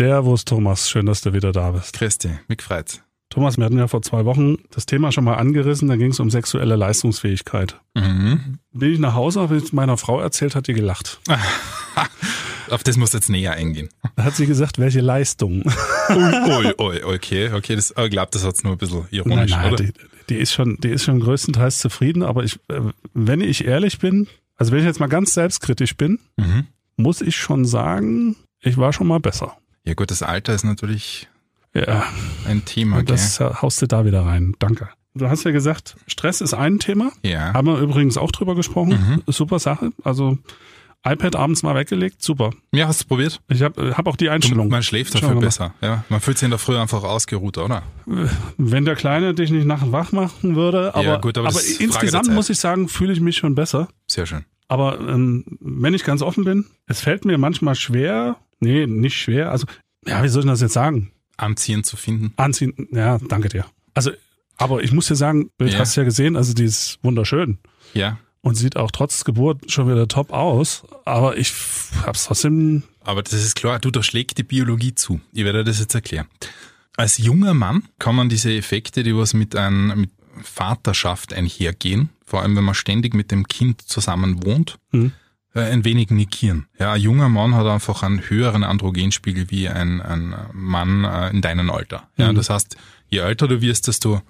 Servus Thomas, schön, dass du wieder da bist. Christi, mich freut's. Thomas, wir hatten ja vor zwei Wochen das Thema schon mal angerissen, da ging es um sexuelle Leistungsfähigkeit. Mhm. Bin ich nach Hause, habe ich meiner Frau erzählt, hat die gelacht. Auf das muss jetzt näher eingehen. Da hat sie gesagt, welche Leistung? Ui, ui, ui, okay, okay, das, ich glaube, das hat's nur ein bisschen ironisch, Nein, nein, oder? die, die ist schon, die ist schon größtenteils zufrieden, aber ich, äh, wenn ich ehrlich bin, also wenn ich jetzt mal ganz selbstkritisch bin, Mhm. muss ich schon sagen, ich war schon mal besser. Ja gut, das Alter ist natürlich Ja, ein Thema, und das haust du da wieder rein. Danke. Du hast ja gesagt, Stress ist ein Thema. gell? Ja. Haben wir übrigens auch drüber gesprochen. Mhm. Super Sache. Also iPad abends mal weggelegt, super. Ja, hast du probiert? Ich habe hab auch die Einstellung. Man schläft dafür besser. Ja, man fühlt sich in der Früh einfach ausgeruht, oder? Wenn der Kleine dich nicht nachts wach machen würde, aber, Ja, gut, aber der insgesamt muss ich sagen, fühle ich mich schon besser. Sehr schön. Aber ähm, wenn ich ganz offen bin, es fällt mir manchmal schwer, nee, nicht schwer, also, ja, wie soll ich das jetzt sagen? Anziehend zu finden. Anziehen, ja, danke dir. Also, aber ich muss dir sagen, Bild Ja. hast du ja gesehen, also die ist wunderschön Ja. und sieht auch trotz Geburt schon wieder top aus, aber ich hab's trotzdem, Aber das ist klar, du, da schlägt die Biologie zu. Ich werde das jetzt erklären. Als junger Mann kann man diese Effekte, die was mit, ein, mit Vaterschaft einhergehen, vor allem wenn man ständig mit dem Kind zusammen wohnt, Mhm. Äh, ein wenig negieren. Ja, ein junger Mann hat einfach einen höheren Androgenspiegel wie ein, ein Mann äh, in deinem Alter. Ja, Mhm. das heißt, je älter du wirst, desto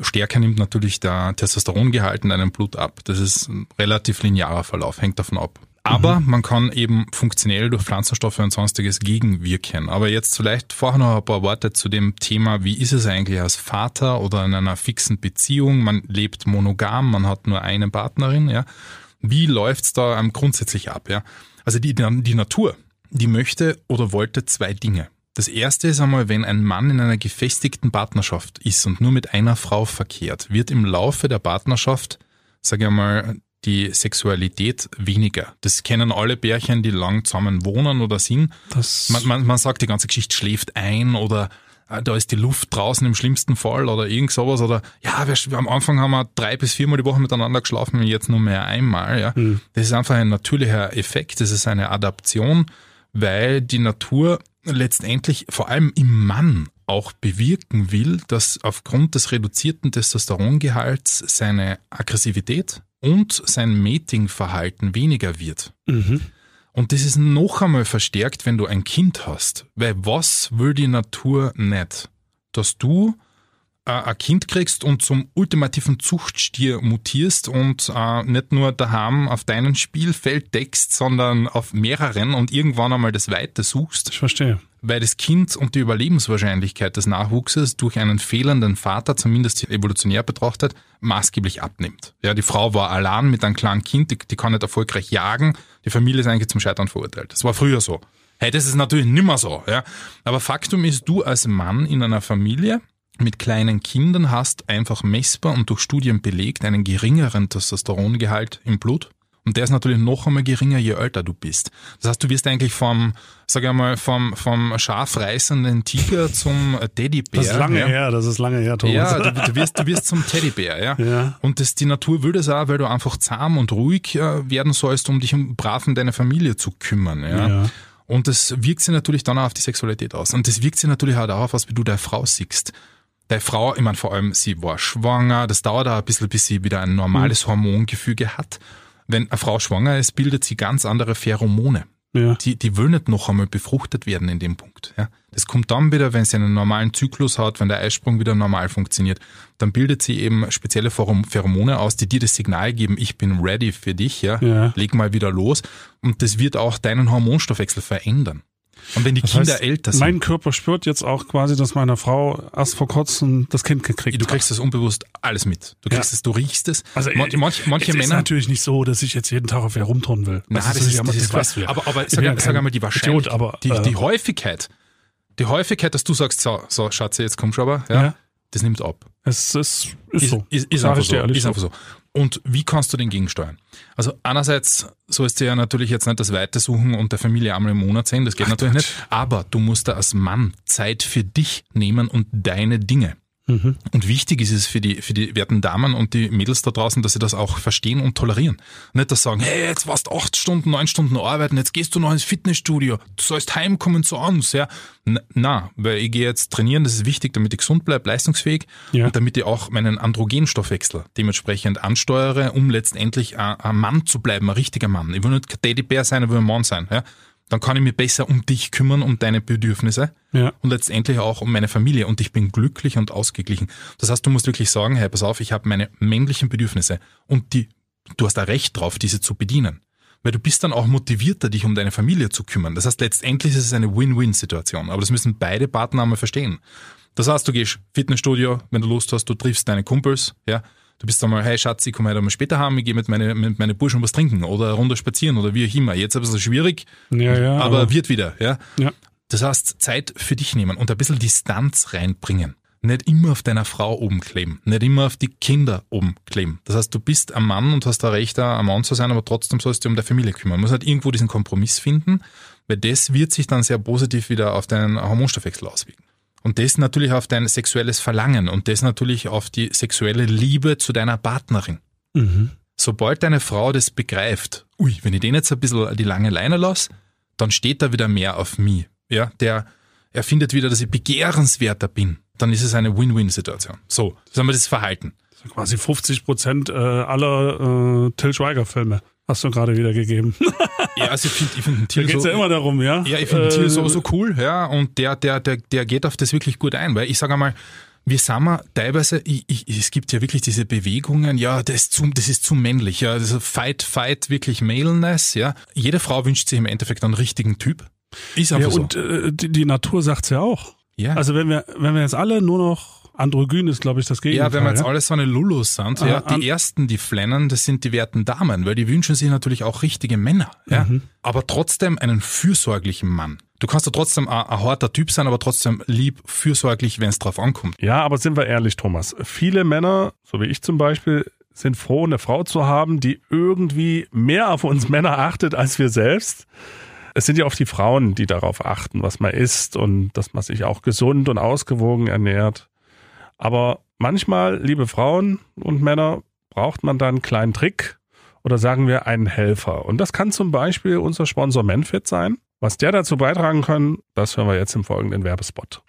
stärker nimmt natürlich der Testosterongehalt in deinem Blut ab. Das ist ein relativ linearer Verlauf, hängt davon ab. Aber man kann eben funktionell durch Pflanzenstoffe und sonstiges gegenwirken. Aber jetzt vielleicht vorher noch ein paar Worte zu dem Thema, wie ist es eigentlich als Vater oder in einer fixen Beziehung? Man lebt monogam, man hat nur eine Partnerin, ja. Wie läuft's da ähm, grundsätzlich ab, ja? Also die, die Natur, die möchte oder wollte zwei Dinge. Das erste ist einmal, wenn ein Mann in einer gefestigten Partnerschaft ist und nur mit einer Frau verkehrt, wird im Laufe der Partnerschaft, sage ich einmal, die Sexualität weniger. Das kennen alle Bärchen, die lang zusammen wohnen oder sind. Man, man, man sagt, die ganze Geschichte schläft ein oder da ist die Luft draußen im schlimmsten Fall oder irgend sowas oder ja, wir, am Anfang haben wir drei bis viermal die Woche miteinander geschlafen und jetzt nur mehr einmal. Ja. Das ist einfach ein natürlicher Effekt, das ist eine Adaption, weil die Natur letztendlich vor allem im Mann auch bewirken will, dass aufgrund des reduzierten Testosterongehalts seine Aggressivität und sein Matingverhalten weniger wird. mhm. Und das ist noch einmal verstärkt, wenn du ein Kind hast. Weil was will die Natur nicht? Dass du äh, ein Kind kriegst und zum ultimativen Zuchtstier mutierst und äh, nicht nur daheim auf deinem Spielfeld deckst, sondern auf mehreren und irgendwann einmal das Weite suchst, ich verstehe. Weil das Kind und die Überlebenswahrscheinlichkeit des Nachwuchses durch einen fehlenden Vater, zumindest evolutionär betrachtet, maßgeblich abnimmt. Ja, die Frau war allein mit einem kleinen Kind, die, die kann nicht erfolgreich jagen, die Familie ist eigentlich zum Scheitern verurteilt. Das war früher so. Hey, das ist natürlich nimmer so, ja. Aber Faktum ist, du als Mann in einer Familie mit kleinen Kindern hast einfach messbar und durch Studien belegt einen geringeren Testosterongehalt im Blut. Und der ist natürlich noch einmal geringer, je älter du bist. Das heißt, du wirst eigentlich vom, sag ich mal, vom, vom scharfreißenden Tiger zum Teddybär. Das ist lange ja. her, das ist lange her, Thomas. Ja, du, du, wirst, du wirst zum Teddybär, ja. Ja. Und das, die Natur will das auch, weil du einfach zahm und ruhig äh, werden sollst, um dich um brav um deine Familie zu kümmern, ja. Ja. Und das wirkt sich natürlich dann auch auf die Sexualität aus. Und das wirkt sich natürlich auch darauf aus, wie du deine Frau siehst. Deine Frau, ich meine, vor allem, sie war schwanger, das dauert auch ein bisschen, bis sie wieder ein normales Hormongefüge hat. Wenn eine Frau schwanger ist, bildet sie ganz andere Pheromone ja. die, die will nicht noch einmal befruchtet werden in dem Punkt. Ja. Das kommt dann wieder, wenn sie einen normalen Zyklus hat, wenn der Eisprung wieder normal funktioniert. Dann bildet sie eben spezielle Pherom- Pheromone aus, die dir das Signal geben, ich bin ready für dich, ja. Ja. leg mal wieder los. Und das wird auch deinen Hormonstoffwechsel verändern. Und wenn die Das Kinder heißt, älter sind, Mein Körper spürt jetzt auch quasi, dass meine Frau erst vor kurzem das Kind gekriegt du hat. kriegst das unbewusst alles mit. Du kriegst Ja. es, du riechst es. Also, manche, manche, manche es ist Männer, natürlich nicht so, dass ich jetzt jeden Tag auf ihr rumturnen will. Na, Also, das, ist, ja- das ist du. Aber, aber Ich sag, ja sag einmal die Wahrscheinlichkeit, Idiot, aber, die, äh, die Häufigkeit, die Häufigkeit, dass du sagst, so, so Schatze, jetzt kommst du aber, ja, Ja. das nimmt ab. Es ist, ist, Ist, so. ist, ist, Sag einfach so, ist einfach so. Und wie kannst du den gegensteuern? Also einerseits sollst du ja natürlich jetzt nicht das Weite suchen und der Familie einmal im Monat sehen, das geht natürlich Gott. nicht. Aber du musst da als Mann Zeit für dich nehmen und deine Dinge. Mhm. Und wichtig ist es für die, für die werten Damen und die Mädels da draußen, dass sie das auch verstehen und tolerieren. Nicht das sagen, hey, jetzt warst du acht Stunden, neun Stunden arbeiten, jetzt gehst du noch ins Fitnessstudio, du sollst heimkommen zu uns, ja. Na, weil ich gehe jetzt trainieren, das ist wichtig, damit ich gesund bleibe, leistungsfähig ja. und damit ich auch meinen Androgenstoffwechsel dementsprechend ansteuere, um letztendlich ein, ein Mann zu bleiben, ein richtiger Mann. Ich will nicht kein Teddybär sein, ich will ein Mann sein, ja dann kann ich mich besser um dich kümmern, um deine Bedürfnisse ja. und letztendlich auch um meine Familie und ich bin glücklich und ausgeglichen. Das heißt, du musst wirklich sagen, hey, pass auf, ich habe meine männlichen Bedürfnisse und die, du hast da Recht drauf, diese zu bedienen. Weil du bist dann auch motivierter, dich um deine Familie zu kümmern. Das heißt, letztendlich ist es eine Win-Win-Situation. Aber das müssen beide Partner einmal verstehen. Das heißt, du gehst Fitnessstudio, wenn du Lust hast, du triffst deine Kumpels, ja, Du bist einmal, hey Schatz, ich komme heute mal später heim, ich gehe mit meine, mit meine Burschen was trinken oder Runde spazieren oder wie auch immer. Jetzt ein bisschen schwierig, ja, ja, aber, aber wird wieder. Ja? ja. Das heißt, Zeit für dich nehmen und ein bisschen Distanz reinbringen. Nicht immer auf deiner Frau oben kleben, nicht immer auf die Kinder oben kleben. Das heißt, du bist ein Mann und hast da Recht, ein Mann zu sein, aber trotzdem sollst du um deine Familie kümmern. Man muss halt irgendwo diesen Kompromiss finden, weil das wird sich dann sehr positiv wieder auf deinen Hormonstoffwechsel auswirken. Und das natürlich auf dein sexuelles Verlangen und das natürlich auf die sexuelle Liebe zu deiner Partnerin. Mhm. Sobald deine Frau das begreift, ui, wenn ich den jetzt ein bisschen die lange Leine lasse, dann steht da wieder mehr auf mich. Ja, der, er findet wieder, dass ich begehrenswerter bin. Dann ist es eine Win-Win-Situation. So, das haben wir das Verhalten. quasi 50 Prozent äh, aller äh, Till Schweiger-Filme hast du gerade wiedergegeben. ja, also ich finde ich find Thiel da geht's so, ja immer darum, ja. Ja, ich finde äh, Thiel so, so cool, ja, und der, der, der, der geht auf das wirklich gut ein, weil ich sage einmal, wir sind mal teilweise, ich, ich, es gibt ja wirklich diese Bewegungen, ja, das ist zu, das ist zu männlich, ja, also Fight, Fight, wirklich Maleness, ja. Jede Frau wünscht sich im Endeffekt einen richtigen Typ. Ist einfach ja, und so. äh, die, die Natur sagt's ja auch. Ja. Also wenn wir, wenn wir jetzt alle nur noch Androgyn ist, glaube ich, das Gegenteil. Ja, wenn wir jetzt ja? alles so eine Lulus sind, ja, die ersten, die flennen, das sind die werten Damen, weil die wünschen sich natürlich auch richtige Männer, ja. Mhm. Aber trotzdem einen fürsorglichen Mann. Du kannst ja trotzdem ein, ein harter Typ sein, aber trotzdem lieb, fürsorglich, wenn es drauf ankommt. Ja, aber sind wir ehrlich, Thomas. Viele Männer, so wie ich zum Beispiel, sind froh, eine Frau zu haben, die irgendwie mehr auf uns Männer achtet als wir selbst. Es sind ja oft die Frauen, die darauf achten, was man isst und dass man sich auch gesund und ausgewogen ernährt. Aber manchmal, liebe Frauen und Männer, braucht man dann einen kleinen Trick oder sagen wir einen Helfer. Und das kann zum Beispiel unser Sponsor Manfit sein. Was der dazu beitragen kann, das hören wir jetzt im folgenden Werbespot.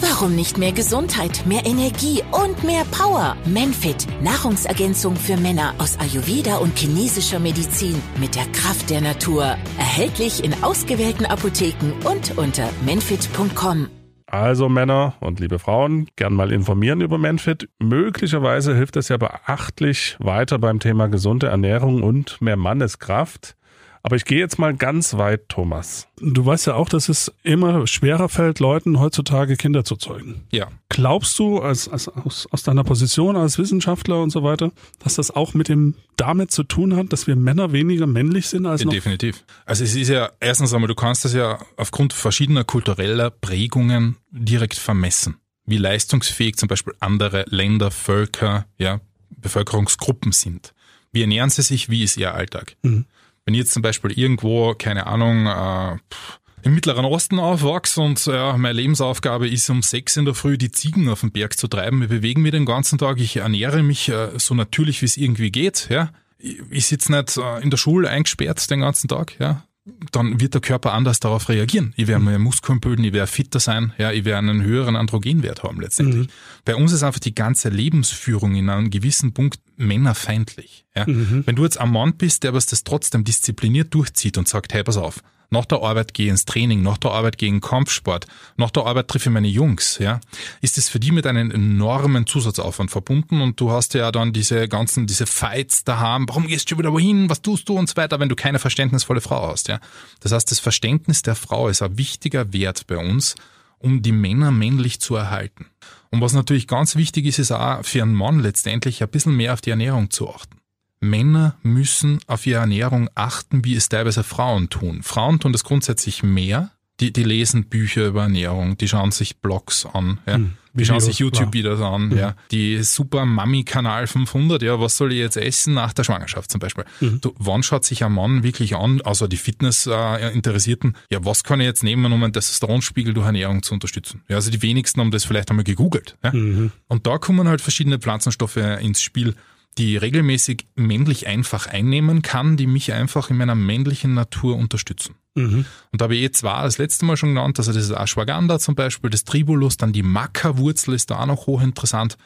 Warum nicht mehr Gesundheit, mehr Energie und mehr Power? Manfit, Nahrungsergänzung für Männer aus Ayurveda und chinesischer Medizin mit der Kraft der Natur. Erhältlich in ausgewählten Apotheken und unter manfit.com. Also Männer und liebe Frauen, gern mal informieren über Manfit. Möglicherweise hilft es ja beachtlich weiter beim Thema gesunde Ernährung und mehr Manneskraft. Aber ich gehe jetzt mal ganz weit, Thomas. Du weißt ja auch, dass es immer schwerer fällt, Leuten heutzutage Kinder zu zeugen. Ja. Glaubst du, als, als aus, aus deiner Position als Wissenschaftler und so weiter, dass das auch mit dem damit zu tun hat, dass wir Männer weniger männlich sind als noch? Definitiv. Also es ist ja, erstens einmal, du kannst das ja aufgrund verschiedener kultureller Prägungen direkt vermessen. Wie leistungsfähig zum Beispiel andere Länder, Völker, ja, Bevölkerungsgruppen sind. Wie ernähren sie sich? Wie ist ihr Alltag? Mhm. Wenn ich jetzt zum Beispiel irgendwo, keine Ahnung, äh, im Mittleren Osten aufwachse und ja, meine Lebensaufgabe ist, um sechs in der Früh die Ziegen auf den Berg zu treiben. Wir bewegen mich den ganzen Tag, ich ernähre mich äh, so natürlich, wie es irgendwie geht. Ja. Ich, ich sitze nicht äh, in der Schule eingesperrt den ganzen Tag. Ja dann wird der Körper anders darauf reagieren. Ich werde mehr Muskeln bilden, ich werde fitter sein, ja, ich werde einen höheren Androgenwert haben letztendlich. Mhm. Bei uns ist einfach die ganze Lebensführung in einem gewissen Punkt männerfeindlich. Ja. Mhm. Wenn du jetzt ein Mann bist, der was das trotzdem diszipliniert durchzieht und sagt, hey, pass auf, nach der Arbeit gehe ins Training, nach der Arbeit gehe in Kampfsport, nach der Arbeit treffe ich meine Jungs, ja, ist es für die mit einem enormen Zusatzaufwand verbunden und du hast ja dann diese ganzen, diese Fights daheim, warum gehst du wieder wohin, was tust du und so weiter, wenn du keine verständnisvolle Frau hast, ja. Das heißt, das Verständnis der Frau ist ein wichtiger Wert bei uns, um die Männer männlich zu erhalten. Und was natürlich ganz wichtig ist, ist auch für einen Mann letztendlich ein bisschen mehr auf die Ernährung zu achten. Männer müssen auf ihre Ernährung achten, wie es teilweise Frauen tun. Frauen tun das grundsätzlich mehr, Die, die lesen Bücher über Ernährung, die schauen sich Blogs an, ja. Hm, die schauen sich YouTube-Videos an, ja. Die Super Mami-Kanal 500, ja, was soll ich jetzt essen nach der Schwangerschaft zum Beispiel? Du, wann schaut sich ein Mann wirklich an, also die Fitness-Interessierten, ja, was kann ich jetzt nehmen, um einen Testosteronspiegel durch Ernährung zu unterstützen? Ja, also die wenigsten haben das vielleicht einmal gegoogelt, ja. Mhm. Und da kommen halt verschiedene Pflanzenstoffe ins Spiel, die regelmäßig männlich einfach einnehmen kann, die mich einfach in meiner männlichen Natur unterstützen. Mhm. Und da habe ich eh zwei das letzte Mal schon genannt, also das ist Ashwagandha zum Beispiel, das Tribulus, dann die Maca-Wurzel ist da auch noch hochinteressant.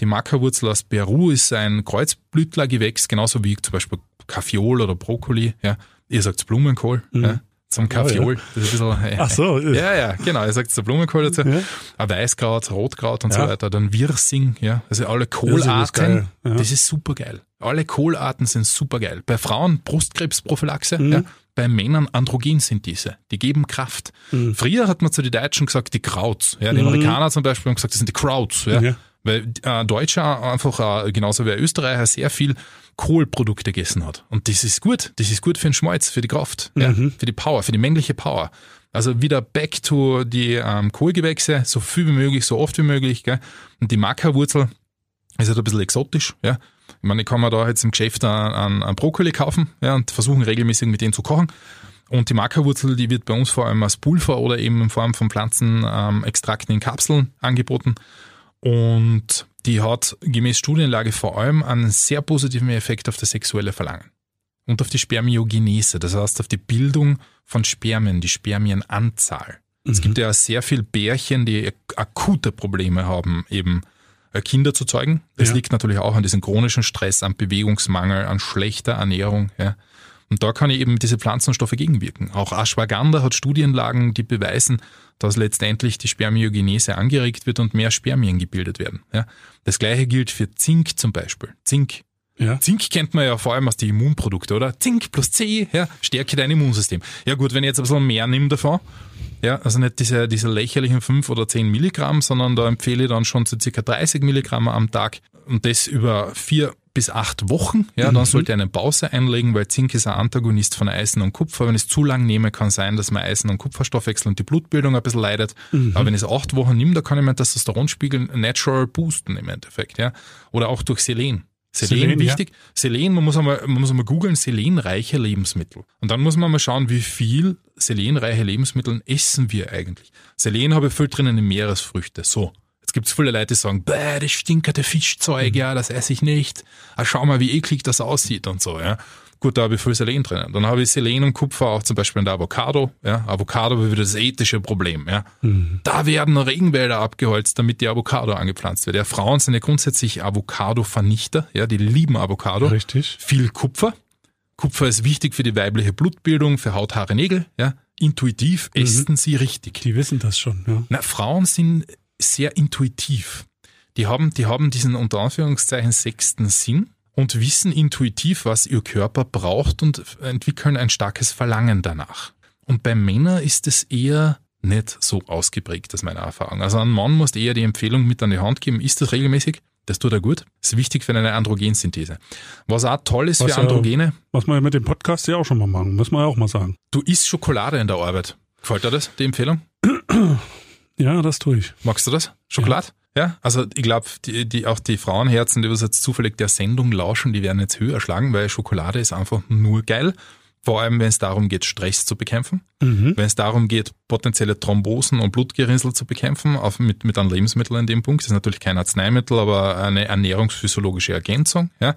Die Maca-Wurzel aus Peru ist ein Kreuzblütlergewächs, genauso wie zum Beispiel Kaffeeol oder Brokkoli. Ja. Ihr sagt Blumenkohl. Ja. Zum Kaffeeol. Das ist ein bisschen, äh, Ach so. Ja, ja, genau. Ihr sagt der Blumenkohl dazu. Ja. Ein Weißkraut, Rotkraut und so Ja. weiter. Dann Wirsing, ja. Also alle ist Kohlarten. ja. Das ist super geil. Alle Kohlarten sind super geil. Bei Frauen Brustkrebsprophylaxe, Mhm. ja. Bei Männern Androgensynthese. Die geben Kraft. Mhm. Früher hat man zu den Deutschen gesagt, die Krauts. Ja, die Amerikaner zum Beispiel haben gesagt, das sind die Krauts. Ja. Ja. Weil äh, Deutsche einfach, äh, genauso wie ein Österreicher, sehr viel Kohlprodukte gegessen hat. Und das ist gut. Das ist gut für den Schmalz, für die Kraft, ja, Mhm. für die Power, für die männliche Power. Also wieder back to die ähm, Kohlgewächse, so viel wie möglich, so oft wie möglich. Gell? Und die Maca-Wurzel ist halt ein bisschen exotisch. Ja? Ich meine, ich kann mir da jetzt im Geschäft einen, einen Brokkoli kaufen ja, und versuchen regelmäßig mit denen zu kochen. Und die Maca-Wurzel, die wird bei uns vor allem als Pulver oder eben in Form von Pflanzenextrakten in Kapseln angeboten. Und die hat gemäß Studienlage vor allem einen sehr positiven Effekt auf das sexuelle Verlangen und auf die Spermiogenese, das heißt auf die Bildung von Spermien, die Spermienanzahl. Es gibt ja sehr viel Bärchen, die akute Probleme haben, eben äh, Kinder zu zeugen. Das Ja. liegt natürlich auch an diesem chronischen Stress, an Bewegungsmangel, an schlechter Ernährung. Ja. Und da kann ich eben diese Pflanzenstoffe gegenwirken. Auch Ashwagandha hat Studienlagen, die beweisen, dass letztendlich die Spermiogenese angeregt wird und mehr Spermien gebildet werden. Ja. Das gleiche gilt für Zink zum Beispiel. Zink Ja. Zink kennt man ja vor allem aus den Immunprodukten, oder? Zink plus C, ja, stärke dein Immunsystem. Ja gut, wenn ich jetzt ein bisschen mehr nehme davon, ja, also nicht diese, diese lächerlichen 5 oder 10 Milligramm, sondern da empfehle ich dann schon so circa 30 Milligramm am Tag und das über vier bis acht Wochen, ja, dann sollte eine Pause einlegen, weil Zink ist ein Antagonist von Eisen und Kupfer. Wenn ich es zu lang nehme, kann sein, dass mein Eisen- und Kupferstoffwechsel und die Blutbildung ein bisschen leidet. Aber wenn ich es acht Wochen nehme, da kann ich meinen Testosteronspiegel natural boosten im Endeffekt, ja. Oder auch durch Selen. Selen, Selen, ja. wichtig. Selen, man muss einmal, man muss einmal googeln, selenreiche Lebensmittel. Und dann muss man mal schauen, wie viel selenreiche Lebensmittel essen wir eigentlich. Selen habe ich viel drinnen in Meeresfrüchte. So. Jetzt gibt's viele Leute, die sagen, bäh, das stinkerte Fischzeug, ja, das esse ich nicht. Ah, schau mal, wie eklig das aussieht und so, ja. Gut, da habe ich viel Selen drinnen. Dann habe ich Selen und Kupfer auch zum Beispiel in der Avocado. Ja. Avocado wäre wieder das ethische Problem. Ja. Da werden Regenwälder abgeholzt, damit die Avocado angepflanzt wird. Ja, Frauen sind ja grundsätzlich Avocado-Vernichter. Ja, die lieben Avocado. Richtig. Viel Kupfer. Kupfer ist wichtig für die weibliche Blutbildung, für Haut, Haare, Nägel. Ja. Intuitiv essen sie richtig. Die wissen das schon, ja. Na, Frauen sind sehr intuitiv. Die haben, die haben diesen unter Anführungszeichen sechsten Sinn und wissen intuitiv, was ihr Körper braucht und entwickeln ein starkes Verlangen danach. Und bei Männern ist es eher nicht so ausgeprägt, aus meiner Erfahrung. Also ein Mann muss eher die Empfehlung mit an die Hand geben, ist das regelmäßig? Das tut er gut. Das ist wichtig für eine Androgensynthese. Was auch toll ist Was für ja- Androgene, Was wir mit dem Podcast ja auch schon mal machen, muss man ja auch mal sagen. du isst Schokolade in der Arbeit. Gefällt dir das, die Empfehlung? Ja, das tue ich. Magst du das? Schokolade? Ja, also ich glaube, die, die, auch die Frauenherzen, die was jetzt zufällig der Sendung lauschen, die werden jetzt höher schlagen, weil Schokolade ist einfach nur geil. Vor allem, wenn es darum geht, Stress zu bekämpfen, Mhm. wenn es darum geht, potenzielle Thrombosen und Blutgerinnsel zu bekämpfen, auf, mit, mit einem Lebensmittel in dem Punkt. Das ist natürlich kein Arzneimittel, aber eine ernährungsphysiologische Ergänzung. Ja.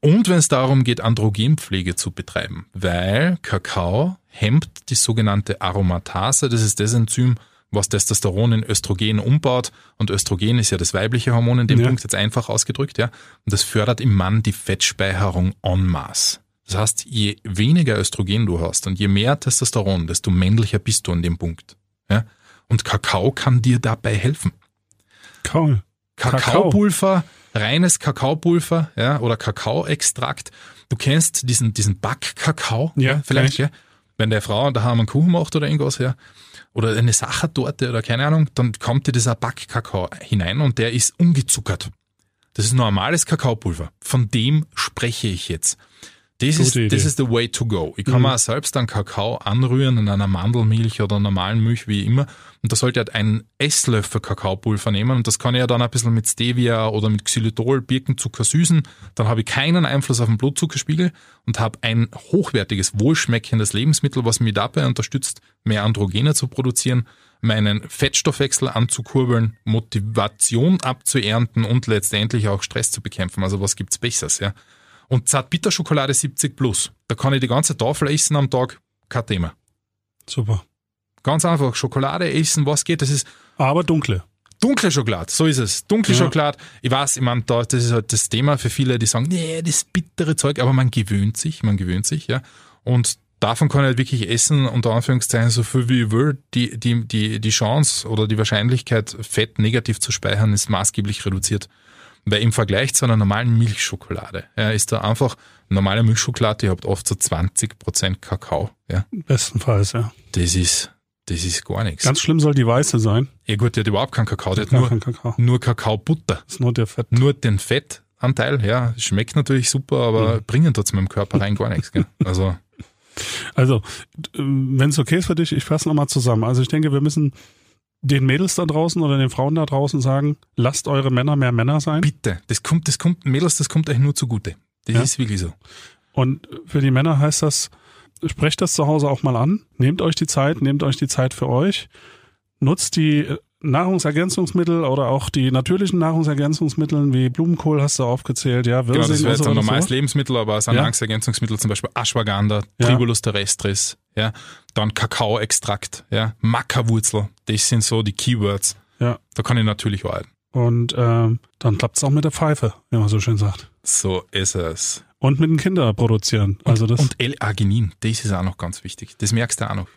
Und wenn es darum geht, Androgenpflege zu betreiben, weil Kakao hemmt die sogenannte Aromatase, das ist das Enzym, was Testosteron in Östrogen umbaut. Und Östrogen ist ja das weibliche Hormon in dem Ja. Punkt, jetzt einfach ausgedrückt, ja. Und das fördert im Mann die Fettspeicherung en masse. Das heißt, je weniger Östrogen du hast und je mehr Testosteron, desto männlicher bist du in dem Punkt. Ja? Und Kakao kann dir dabei helfen. Kaul. Kakaopulver, reines Kakaopulver, ja, oder Kakaoextrakt. Du kennst diesen, diesen Backkakao, Ja, vielleicht, kenn ja. Wenn der Frau daheim einen Kuchen macht oder irgendwas, ja, oder eine Sachertorte oder keine Ahnung, dann kommt dir dieser Backkakao hinein und der ist ungezuckert. Das ist normales Kakaopulver. Von dem spreche ich jetzt. Das ist, Idee. das ist the way to go. Ich kann Mhm. mir auch selbst einen Kakao anrühren in einer Mandelmilch oder normalen Milch, wie immer. Und da sollte ich halt einen Esslöffel Kakaopulver nehmen und das kann ich ja dann ein bisschen mit Stevia oder mit Xylitol, Birkenzucker süßen. Dann habe ich keinen Einfluss auf den Blutzuckerspiegel und habe ein hochwertiges, wohlschmeckendes Lebensmittel, was mich dabei unterstützt, mehr Androgene zu produzieren, meinen Fettstoffwechsel anzukurbeln, Motivation abzuernten und letztendlich auch Stress zu bekämpfen. Also was gibt's Besseres, ja? Und Zartbitterschokolade 70 plus. Da kann ich die ganze Tafel essen am Tag, kein Thema. Super. Ganz einfach, Schokolade essen, was geht, das ist Aber dunkle. dunkle Schokolade, so ist es. Dunkle Ja. Schokolade, ich weiß, ich meine, da, das ist halt das Thema für viele, die sagen, nee, das bittere Zeug, aber man gewöhnt sich, man gewöhnt sich, ja. Und davon kann ich halt wirklich essen, unter Anführungszeichen, so viel wie ich will. Die, die, die, die Chance oder die Wahrscheinlichkeit, Fett negativ zu speichern, ist maßgeblich reduziert. Weil im Vergleich zu einer normalen Milchschokolade, ja, ist da einfach, normale Milchschokolade, ihr habt oft so 20% Kakao, ja. Bestenfalls, ja. Das ist, das ist gar nichts. Ganz schlimm soll die weiße sein. ja gut, die hat überhaupt keinen Kakao, die hat nur, Kakao. nur Kakaobutter. Das ist nur der Fett. Nur den Fettanteil, ja, schmeckt natürlich super, aber bringen tut's meinem Körper rein gar nichts. Gell? Also Also, wenn es okay ist für dich, ich fasse nochmal zusammen. Also ich denke, wir müssen den Mädels da draußen oder den Frauen da draußen sagen, lasst eure Männer mehr Männer sein. bitte, das kommt, das kommt, Mädels, das kommt euch nur zugute. Das Ja. ist wirklich so. Und für die Männer heißt das, sprecht das zu Hause auch mal an. Nehmt euch die Zeit, nehmt euch die Zeit für euch. Nutzt die äh, Nahrungsergänzungsmittel oder auch die natürlichen Nahrungsergänzungsmittel wie Blumenkohl hast du aufgezählt, ja, Genau, das Wirsing wäre jetzt ein normales so. Lebensmittel, aber als ein Ja. Nahrungsergänzungsmittel zum Beispiel Ashwagandha, Ja. Tribulus terrestris, ja, dann Kakaoextrakt, ja, Maca-Wurzel, das sind so die Keywords. Ja. Da kann ich natürlich arbeiten. Und ähm, dann klappt's auch mit der Pfeife, wie man so schön sagt. So ist es. Und mit den Kindern produzieren. Also das Und L-Arginin, das ist auch noch ganz wichtig. Das merkst du auch noch.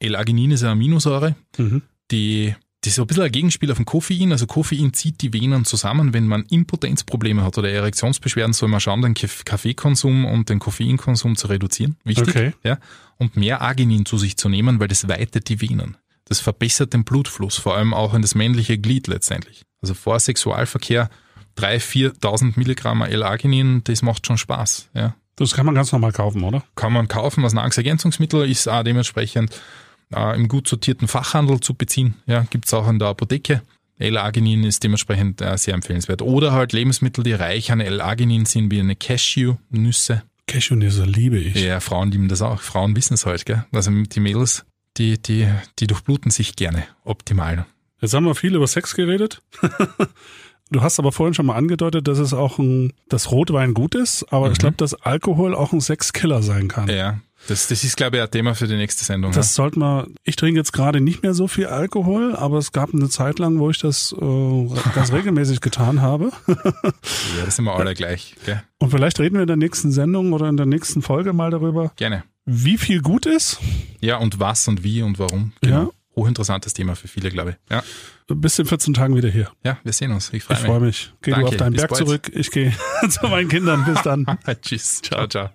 L-Arginin ist eine Aminosäure, mhm. die, die ist so ein bisschen ein Gegenspiel auf dem Koffein. Also Koffein zieht die Venen zusammen. Wenn man Impotenzprobleme hat oder Erektionsbeschwerden, soll man schauen, den Kaff- Kaffeekonsum und den Koffeinkonsum zu reduzieren. Wichtig. Okay. Ja. Und mehr Arginin zu sich zu nehmen, weil das weitet die Venen. Das verbessert den Blutfluss, vor allem auch in das männliche Glied letztendlich. Also vor Sexualverkehr 3.000, 4.000 Milligramm L-Arginin, das macht schon Spaß. Ja Das kann man ganz normal kaufen, oder? kann man kaufen als Nahrungsergänzungsmittel, ist auch dementsprechend äh, im gut sortierten Fachhandel zu beziehen. Ja, gibt's auch in der Apotheke. L-Arginin ist dementsprechend äh, sehr empfehlenswert. Oder halt Lebensmittel, die reich an L-Arginin sind, wie eine Cashew-Nüsse. Cashewnüsse liebe ich. Ja, Frauen lieben das auch. Frauen wissen es halt, gell? Also die Mädels, die, die, die durchbluten sich gerne optimal. Jetzt haben wir viel über Sex geredet. Du hast aber vorhin schon mal angedeutet, dass es auch ein, dass Rotwein gut ist, aber ich glaube, dass Alkohol auch ein Sexkiller sein kann. Ja, das, das ist, glaube ich, ein Thema für die nächste Sendung. Das sollte man, ich trinke jetzt gerade nicht mehr so viel Alkohol, aber es gab eine Zeit lang, wo ich das äh, ganz regelmäßig getan habe. ja. ja, das sind wir alle gleich. Gell? Und vielleicht reden wir in der nächsten Sendung oder in der nächsten Folge mal darüber, Gerne. wie viel gut ist. Ja, und was und wie und warum. Genau. Ja. Hochinteressantes Thema für viele, glaube ich. Ja, Bis in 14 Tagen wieder hier. ja wir sehen uns. Ich Ich freue mich. freue mich. Geh Danke, du auf deinen bis Berg bald. zurück. Ich gehe zu meinen Kindern. Bis dann. Tschüss. Ciao, ciao.